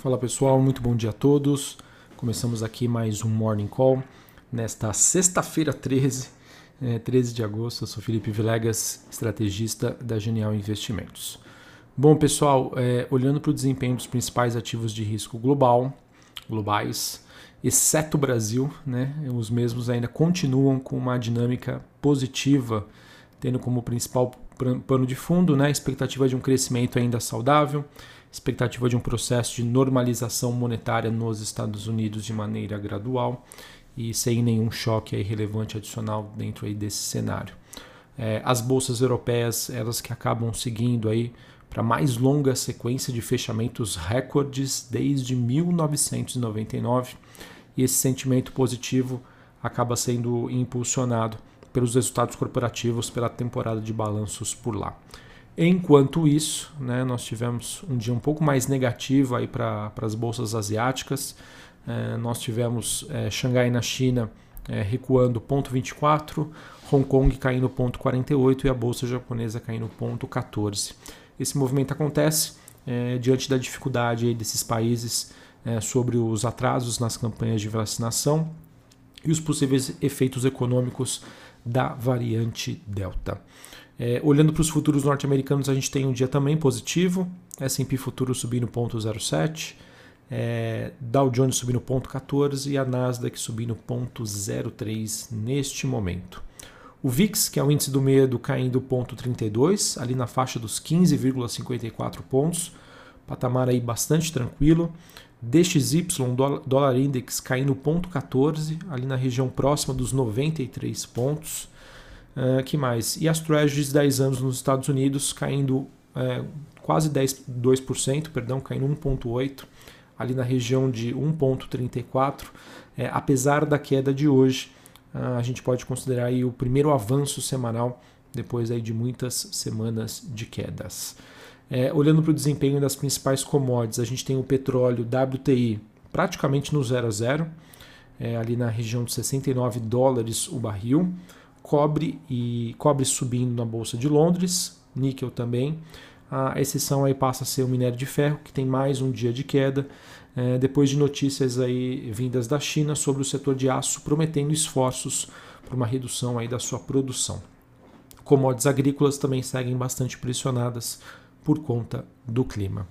Fala pessoal, muito bom dia a todos. Começamos aqui mais um Morning Call nesta sexta-feira 13, é, 13 de agosto. Eu sou Felipe Vilegas, estrategista da Genial Investimentos. Bom pessoal, é, olhando para o desempenho dos principais ativos de risco global, globais, exceto o Brasil, né, os mesmos ainda continuam com uma dinâmica positiva, tendo como principal pano de fundo né, a expectativa de um crescimento ainda saudável expectativa de um processo de normalização monetária nos Estados Unidos de maneira gradual e sem nenhum choque relevante adicional dentro aí desse cenário. É, as bolsas europeias, elas que acabam seguindo aí para mais longa sequência de fechamentos recordes desde 1999 e esse sentimento positivo acaba sendo impulsionado pelos resultados corporativos pela temporada de balanços por lá. Enquanto isso, né, nós tivemos um dia um pouco mais negativo aí para as bolsas asiáticas. É, nós tivemos é, Xangai na China é, recuando 0,24, Hong Kong caindo 0,48 e a bolsa japonesa caindo 0,14. Esse movimento acontece é, diante da dificuldade desses países é, sobre os atrasos nas campanhas de vacinação e os possíveis efeitos econômicos da variante Delta. É, olhando para os futuros norte-americanos, a gente tem um dia também positivo. S&P futuro subindo 0,07, é, Dow Jones subindo 0,14 e a Nasdaq subindo 0,03 neste momento. O VIX, que é o índice do medo, caindo 0,32, ali na faixa dos 15,54 pontos, patamar aí bastante tranquilo. DXY, dólar index, caindo 0,14, ali na região próxima dos 93 pontos. Uh, que mais? E as Treasuries 10 anos nos Estados Unidos caindo uh, quase 10, 2%, perdão, caindo 1,8%, ali na região de 1,34%. É, apesar da queda de hoje, uh, a gente pode considerar aí o primeiro avanço semanal depois aí de muitas semanas de quedas. É, olhando para o desempenho das principais commodities, a gente tem o petróleo WTI praticamente no 0 a 0, é, ali na região de 69 dólares o barril cobre e cobre subindo na bolsa de Londres, níquel também. A exceção aí passa a ser o minério de ferro, que tem mais um dia de queda, é, depois de notícias aí vindas da China sobre o setor de aço prometendo esforços para uma redução aí da sua produção. Commodities agrícolas também seguem bastante pressionadas por conta do clima.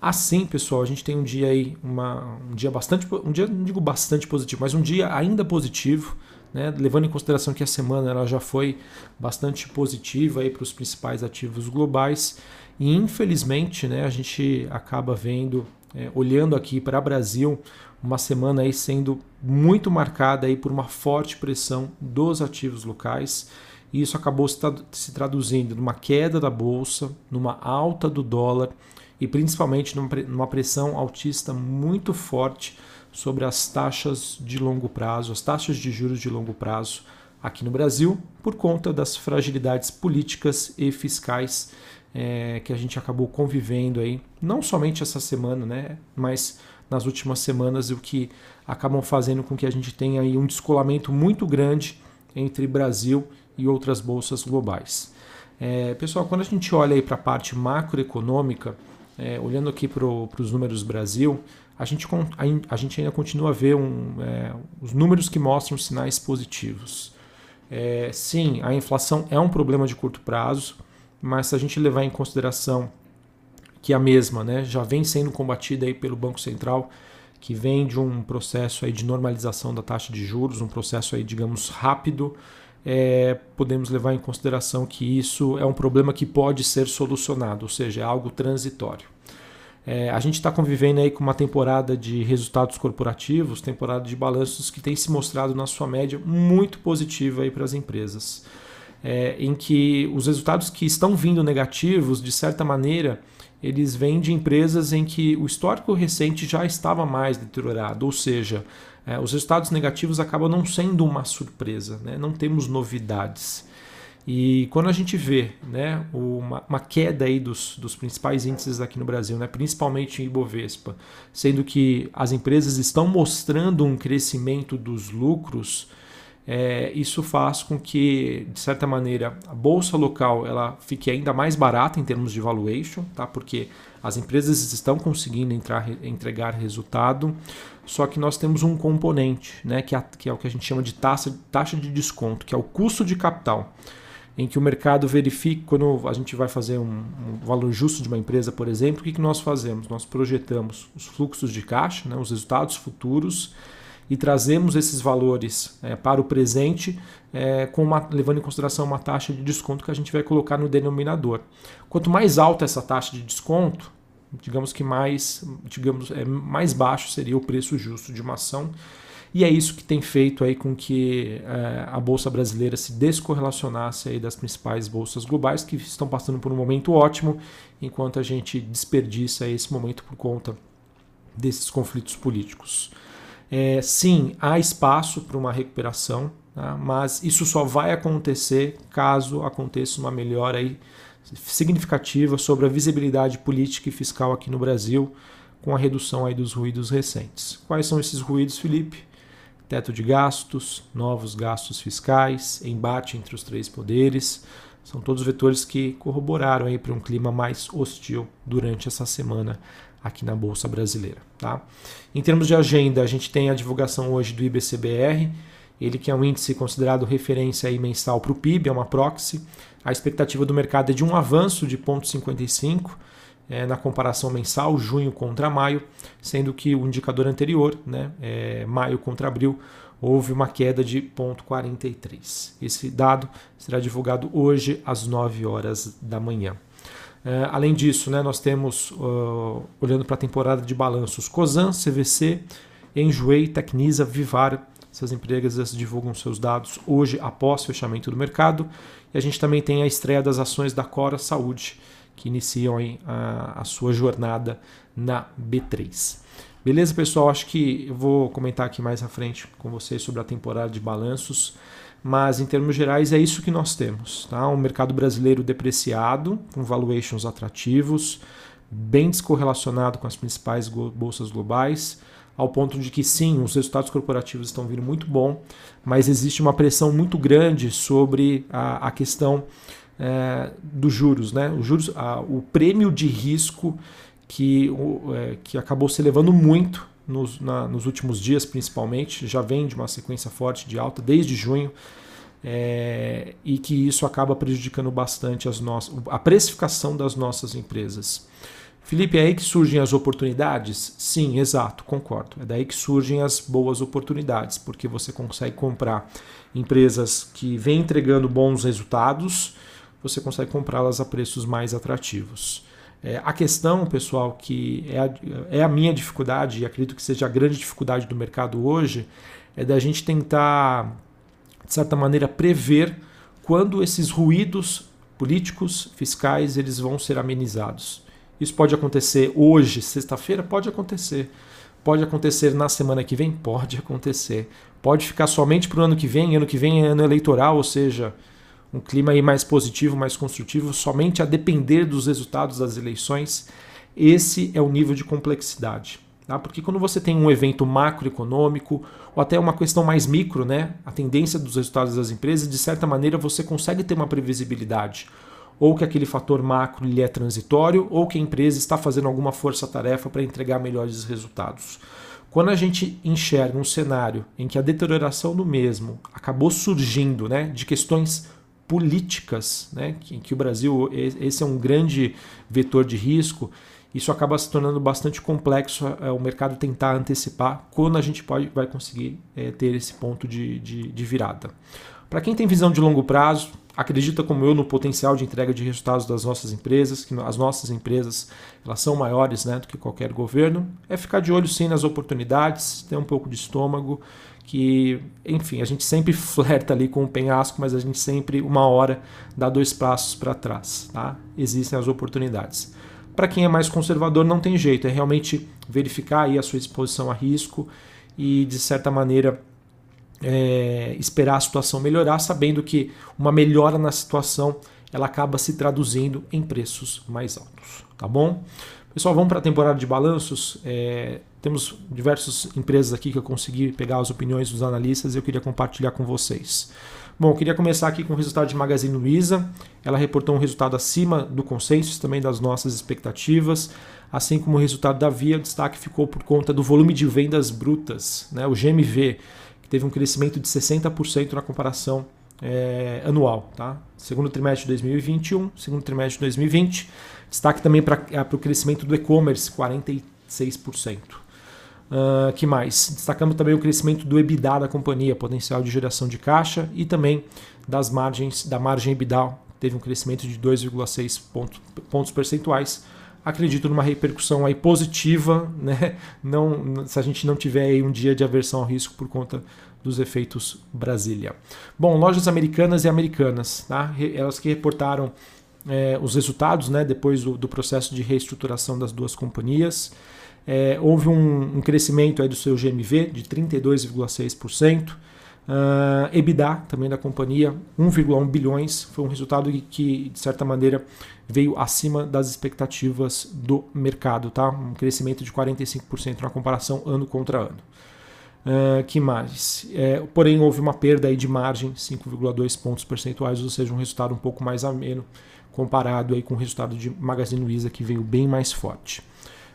Assim, pessoal, a gente tem um dia aí, uma, um dia bastante, um dia não digo bastante positivo, mas um dia ainda positivo né? levando em consideração que a semana ela já foi bastante positiva para os principais ativos globais. E infelizmente né, a gente acaba vendo, é, olhando aqui para o Brasil, uma semana aí sendo muito marcada aí por uma forte pressão dos ativos locais. E isso acabou se traduzindo numa queda da bolsa, numa alta do dólar e principalmente numa pressão altista muito forte sobre as taxas de longo prazo, as taxas de juros de longo prazo aqui no Brasil, por conta das fragilidades políticas e fiscais é, que a gente acabou convivendo aí, não somente essa semana, né, mas nas últimas semanas, o que acabam fazendo com que a gente tenha aí um descolamento muito grande entre Brasil e outras bolsas globais. É, pessoal, quando a gente olha para a parte macroeconômica, é, olhando aqui para os números Brasil, a gente, a, gente ainda continua a ver um, é, os números que mostram sinais positivos. É, sim, a inflação é um problema de curto prazo, mas se a gente levar em consideração que a mesma né, já vem sendo combatida aí pelo Banco Central, que vem de um processo aí de normalização da taxa de juros, um processo aí, digamos, rápido, é, podemos levar em consideração que isso é um problema que pode ser solucionado, ou seja, é algo transitório. É, a gente está convivendo aí com uma temporada de resultados corporativos, temporada de balanços que tem se mostrado na sua média muito positiva para as empresas. É, em que os resultados que estão vindo negativos, de certa maneira, eles vêm de empresas em que o histórico recente já estava mais deteriorado, ou seja, é, os resultados negativos acabam não sendo uma surpresa, né? não temos novidades. E quando a gente vê né, uma, uma, queda aí dos, dos principais índices aqui no Brasil, né, principalmente em Ibovespa, sendo que as empresas estão mostrando um crescimento dos lucros, é, isso faz com que, de certa maneira, a bolsa local ela fique ainda mais barata em termos de valuation, tá? porque as empresas estão conseguindo entrar, entregar resultado, só que nós temos um componente, né, que, é, que é o que a gente chama de taxa, taxa de desconto, que é o custo de capital em que o mercado verifica, quando a gente vai fazer um, um valor justo de uma empresa, por exemplo, o que, que nós fazemos? Nós projetamos os fluxos de caixa, né, os resultados futuros, e trazemos esses valores é, para o presente, é, uma, levando em consideração uma taxa de desconto que a gente vai colocar no denominador. Quanto mais alta essa taxa de desconto, digamos que mais, digamos, é, mais baixo seria o preço justo de uma ação. E é isso que tem feito aí com que é, a bolsa brasileira se descorrelacionasse aí das principais bolsas globais que estão passando por um momento ótimo, enquanto a gente desperdiça esse momento por conta desses conflitos políticos. É, sim, há espaço para uma recuperação, tá? mas isso só vai acontecer caso aconteça uma melhora aí significativa sobre a visibilidade política e fiscal aqui no Brasil, com a redução aí dos ruídos recentes. Quais são esses ruídos, Felipe? Teto de gastos, novos gastos fiscais, embate entre os três poderes, são todos vetores que corroboraram aí para um clima mais hostil durante essa semana aqui na Bolsa Brasileira. Tá? Em termos de agenda, a gente tem a divulgação hoje do IBCBR, ele que é um índice considerado referência aí mensal para o PIB, é uma proxy. A expectativa do mercado é de um avanço de 0,55 é, na comparação mensal, junho contra maio, sendo que o indicador anterior, né, é, maio contra abril, houve uma queda de 0,43. Esse dado será divulgado hoje às 9 horas da manhã. Uh, além disso, né, nós temos, uh, olhando para a temporada de balanços, Cosan, CVC, Enjoei, Tecnisa, Vivar. Essas empresas divulgam seus dados hoje após fechamento do mercado. E a gente também tem a estreia das ações da Cora Saúde, que iniciam a, a sua jornada na B3. Beleza, pessoal? Acho que eu vou comentar aqui mais à frente com vocês sobre a temporada de balanços. Mas em termos gerais é isso que nós temos. Tá? Um mercado brasileiro depreciado, com valuations atrativos, bem descorrelacionado com as principais bolsas globais, ao ponto de que sim, os resultados corporativos estão vindo muito bom, mas existe uma pressão muito grande sobre a, a questão é, dos juros. Né? Os juros a, o prêmio de risco que, o, é, que acabou se elevando muito nos, na, nos últimos dias, principalmente, já vem de uma sequência forte de alta desde junho. É, e que isso acaba prejudicando bastante as nossas, a precificação das nossas empresas. Felipe, é aí que surgem as oportunidades? Sim, exato, concordo. É daí que surgem as boas oportunidades, porque você consegue comprar empresas que vêm entregando bons resultados, você consegue comprá-las a preços mais atrativos. É, a questão, pessoal, que é a, é a minha dificuldade, e acredito que seja a grande dificuldade do mercado hoje, é da gente tentar, de certa maneira, prever quando esses ruídos políticos, fiscais, eles vão ser amenizados. Isso pode acontecer hoje, sexta-feira? Pode acontecer. Pode acontecer na semana que vem? Pode acontecer. Pode ficar somente para o ano que vem, ano que vem é ano eleitoral, ou seja, um clima aí mais positivo, mais construtivo, somente a depender dos resultados das eleições. Esse é o nível de complexidade. Tá? Porque quando você tem um evento macroeconômico ou até uma questão mais micro, né, a tendência dos resultados das empresas, de certa maneira você consegue ter uma previsibilidade. Ou que aquele fator macro ele é transitório, ou que a empresa está fazendo alguma força-tarefa para entregar melhores resultados. Quando a gente enxerga um cenário em que a deterioração do mesmo acabou surgindo né, de questões políticas, né, que, que o Brasil, esse é um grande vetor de risco, isso acaba se tornando bastante complexo é, o mercado tentar antecipar quando a gente pode, vai conseguir é, ter esse ponto de, de, de virada. Para quem tem visão de longo prazo, acredita como eu no potencial de entrega de resultados das nossas empresas, que as nossas empresas elas são maiores né, do que qualquer governo, é ficar de olho sim nas oportunidades, ter um pouco de estômago que, enfim, a gente sempre flerta ali com o penhasco, mas a gente sempre, uma hora, dá dois passos para trás. Tá? Existem as oportunidades. Para quem é mais conservador, não tem jeito, é realmente verificar aí a sua exposição a risco e, de certa maneira, é, esperar a situação melhorar, sabendo que uma melhora na situação ela acaba se traduzindo em preços mais altos, tá bom? Pessoal, vamos para a temporada de balanços. É, temos diversas empresas aqui que eu consegui pegar as opiniões dos analistas e eu queria compartilhar com vocês. Bom, queria começar aqui com o resultado de Magazine Luiza. Ela reportou um resultado acima do consenso, também das nossas expectativas, assim como o resultado da Via. O destaque ficou por conta do volume de vendas brutas, né, o GMV, teve um crescimento de 60% na comparação é, anual, tá? Segundo trimestre de 2021, segundo trimestre de 2020. Destaque também para o crescimento do e-commerce, 46%. Uh, que mais? Destacamos também o crescimento do EBITDA da companhia, potencial de geração de caixa e também das margens, da margem EBITDA, teve um crescimento de 2,6 pontos, pontos percentuais. Acredito numa repercussão aí positiva, né? Não, se a gente não tiver aí um dia de aversão ao risco por conta dos efeitos Brasília. Bom, lojas americanas e americanas, tá? Elas que reportaram é, os resultados, né? Depois do, do processo de reestruturação das duas companhias. É, houve um, um, crescimento aí do seu GMV de 32,6%. Uh, EBITDA também da companhia, 1,1 bilhões, foi um resultado que, de certa maneira, veio acima das expectativas do mercado, tá? um crescimento de 45% na comparação ano contra ano. Uh, que mais? É, porém, houve uma perda aí de margem, 5,2 pontos percentuais, ou seja, um resultado um pouco mais ameno comparado aí com o resultado de Magazine Luiza, que veio bem mais forte.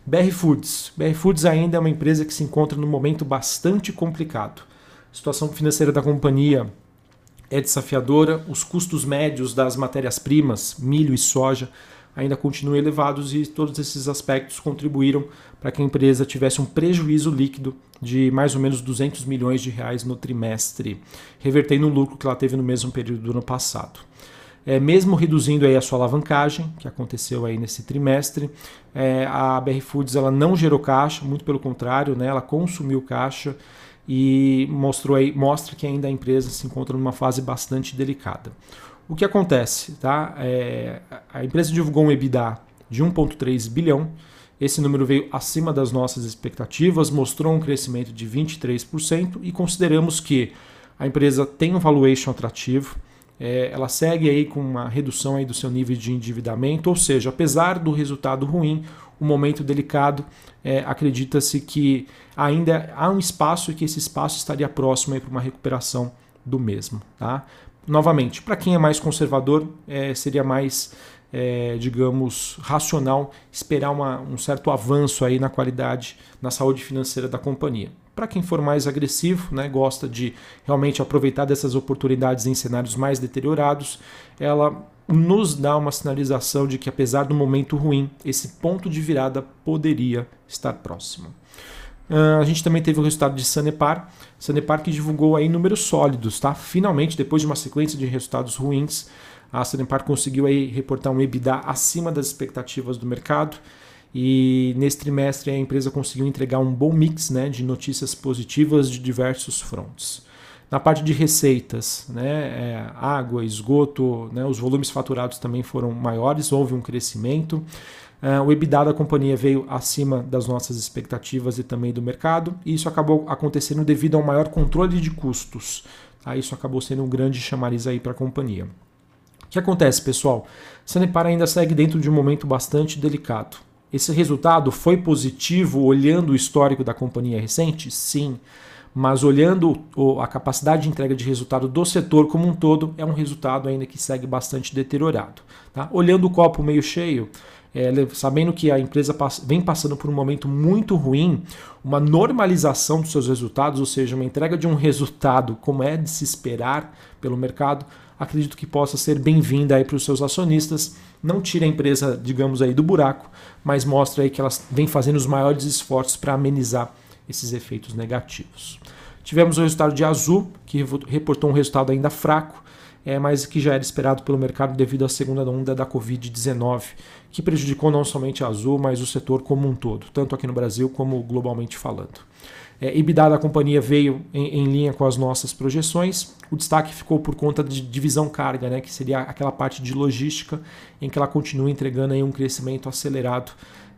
BR Foods. BR Foods ainda é uma empresa que se encontra num momento bastante complicado. A situação financeira da companhia é desafiadora, os custos médios das matérias-primas, milho e soja, ainda continuam elevados e todos esses aspectos contribuíram para que a empresa tivesse um prejuízo líquido de mais ou menos 200 milhões de reais no trimestre, revertendo o lucro que ela teve no mesmo período do ano passado. É, mesmo reduzindo aí a sua alavancagem, que aconteceu aí nesse trimestre, é, a BR Foods ela não gerou caixa, muito pelo contrário, né, ela consumiu caixa e mostrou aí, mostra que ainda a empresa se encontra numa fase bastante delicada. O que acontece? Tá? É, a empresa divulgou um EBITDA de 1,3 bilhão, esse número veio acima das nossas expectativas, mostrou um crescimento de 23% e consideramos que a empresa tem um valuation atrativo, é, ela segue aí com uma redução aí do seu nível de endividamento, ou seja, apesar do resultado ruim, um momento delicado, é, acredita-se que ainda há um espaço e que esse espaço estaria próximo para uma recuperação do mesmo. Tá? Novamente, para quem é mais conservador, é, seria mais, é, digamos, racional esperar uma, um certo avanço aí na qualidade, na saúde financeira da companhia. Para quem for mais agressivo, né, gosta de realmente aproveitar dessas oportunidades em cenários mais deteriorados, ela nos dá uma sinalização de que, apesar do momento ruim, esse ponto de virada poderia estar próximo. Uh, a gente também teve o resultado de Sanepar, Sanepar que divulgou aí números sólidos, tá? Finalmente, depois de uma sequência de resultados ruins, a Sanepar conseguiu aí reportar um EBITDA acima das expectativas do mercado. E nesse trimestre a empresa conseguiu entregar um bom mix né, de notícias positivas de diversos fronts. Na parte de receitas, né, é, água, esgoto, né, os volumes faturados também foram maiores, houve um crescimento. Uh, o EBITDA da companhia veio acima das nossas expectativas e também do mercado, e isso acabou acontecendo devido ao maior controle de custos. Tá? Isso acabou sendo um grande chamariz aí para a companhia. O que acontece, pessoal? Sanepar ainda segue dentro de um momento bastante delicado. Esse resultado foi positivo olhando o histórico da companhia recente? Sim. Mas olhando a capacidade de entrega de resultado do setor como um todo, é um resultado ainda que segue bastante deteriorado. Tá? Olhando o copo meio cheio, é, sabendo que a empresa vem passando por um momento muito ruim, uma normalização dos seus resultados, ou seja, uma entrega de um resultado como é de se esperar pelo mercado, acredito que possa ser bem-vinda para os seus acionistas. Não tira a empresa, digamos aí, do buraco, mas mostra aí que elas vem fazendo os maiores esforços para amenizar esses efeitos negativos. Tivemos o resultado de Azul, que reportou um resultado ainda fraco, é, mas que já era esperado pelo mercado devido à segunda onda da Covid-19, que prejudicou não somente a Azul, mas o setor como um todo, tanto aqui no Brasil como globalmente falando. É, EBITDA da companhia veio em, em, linha com as nossas projeções. O destaque ficou por conta de divisão carga, né, que seria aquela parte de logística em que ela continua entregando aí um crescimento acelerado,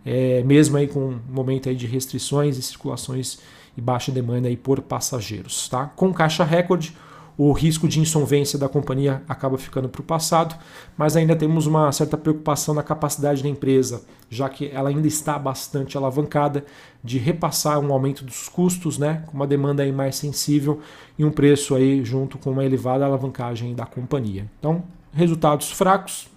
é, mesmo aí com um momento aí de restrições e circulações e baixa demanda aí por passageiros. Tá? Com caixa recorde, o risco de insolvência da companhia acaba ficando para o passado, mas ainda temos uma certa preocupação na capacidade da empresa, já que ela ainda está bastante alavancada de repassar um aumento dos custos, né, com uma demanda aí mais sensível e um preço aí junto com uma elevada alavancagem da companhia. Então, resultados fracos,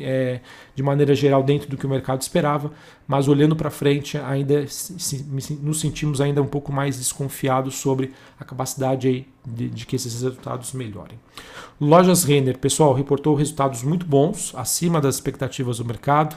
é, de maneira geral dentro do que o mercado esperava, mas olhando para frente ainda se, nos sentimos ainda um pouco mais desconfiados sobre a capacidade de, de, que esses resultados melhorem. Lojas Renner, pessoal, reportou resultados muito bons, acima das expectativas do mercado,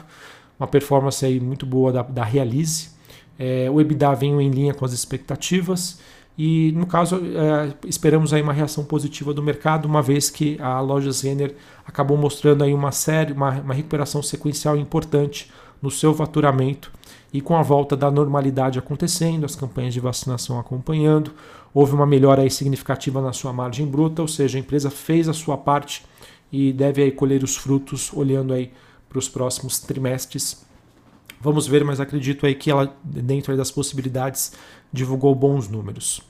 uma performance aí muito boa da, da Realize. É, o EBITDA veio em linha com as expectativas e, no caso, é, esperamos aí uma reação positiva do mercado, uma vez que a Lojas Renner acabou mostrando aí uma série, uma, uma recuperação sequencial importante no seu faturamento e com a volta da normalidade acontecendo, as campanhas de vacinação acompanhando, houve uma melhora aí significativa na sua margem bruta, ou seja, a empresa fez a sua parte e deve aí colher os frutos olhando aí para os próximos trimestres. Vamos ver, mas acredito aí que ela, dentro das possibilidades, divulgou bons números.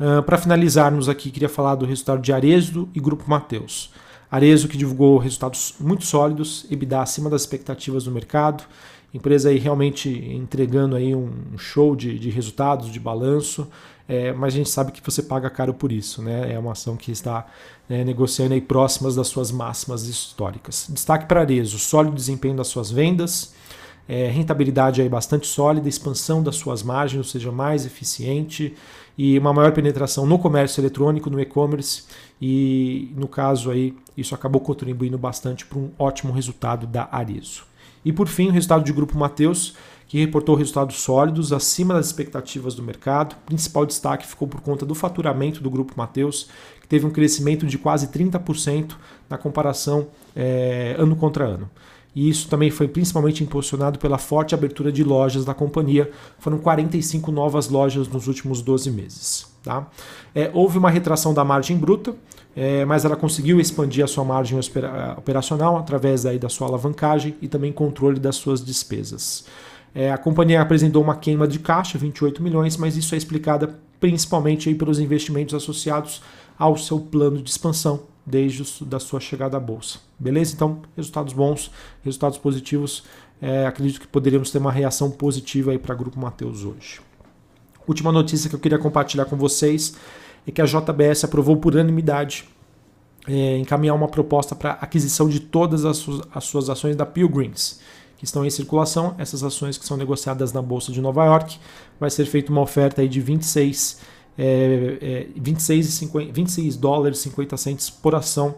Uh, Para finalizarmos aqui, queria falar do resultado de Arezo e Grupo Mateus. Arezo que divulgou resultados muito sólidos, EBITDA acima das expectativas do mercado, empresa aí realmente entregando aí um show de, de resultados, de balanço, é, mas a gente sabe que você paga caro por isso, né? É uma ação que está é, negociando aí próximas das suas máximas históricas. Destaque para Arezo, sólido desempenho das suas vendas, é, rentabilidade aí bastante sólida, expansão das suas margens, ou seja, mais eficiente e uma maior penetração no comércio eletrônico, no e-commerce e no caso aí isso acabou contribuindo bastante para um ótimo resultado da Arizo. E por fim, o resultado do Grupo Mateus, que reportou resultados sólidos acima das expectativas do mercado. O principal destaque ficou por conta do faturamento do Grupo Mateus, que teve um crescimento de quase 30% na comparação é, ano contra ano e isso também foi principalmente impulsionado pela forte abertura de lojas da companhia. Foram 45 novas lojas nos últimos 12 meses. Tá? É, houve uma retração da margem bruta, é, mas ela conseguiu expandir a sua margem operacional através aí da sua alavancagem e também controle das suas despesas. É, a companhia apresentou uma queima de caixa, 28 milhões, mas isso é explicada principalmente aí pelos investimentos associados ao seu plano de expansão, desde da sua chegada à bolsa. Beleza? Então, resultados bons, resultados positivos. É, acredito que poderíamos ter uma reação positiva aí para o Grupo Mateus hoje. Última notícia que eu queria compartilhar com vocês é que a JBS aprovou por unanimidade é, encaminhar uma proposta para aquisição de todas as as suas ações da Pilgrims, que estão em circulação. Essas ações que são negociadas na Bolsa de Nova York. Vai ser feita uma oferta aí de 26 é, é, 26, 50, 26 dólares e 50 centos por ação.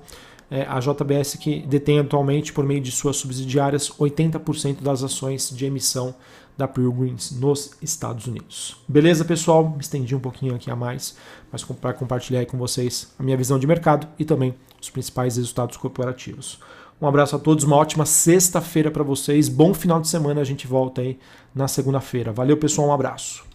É, a JBS que detém atualmente, por meio de suas subsidiárias, 80% das ações de emissão da Pilgrims nos Estados Unidos. Beleza, pessoal? Me estendi um pouquinho aqui a mais, mas para compartilhar com vocês a minha visão de mercado e também os principais resultados corporativos. Um abraço a todos, uma ótima sexta-feira para vocês. Bom final de semana, a gente volta aí na segunda-feira. Valeu, pessoal, um abraço.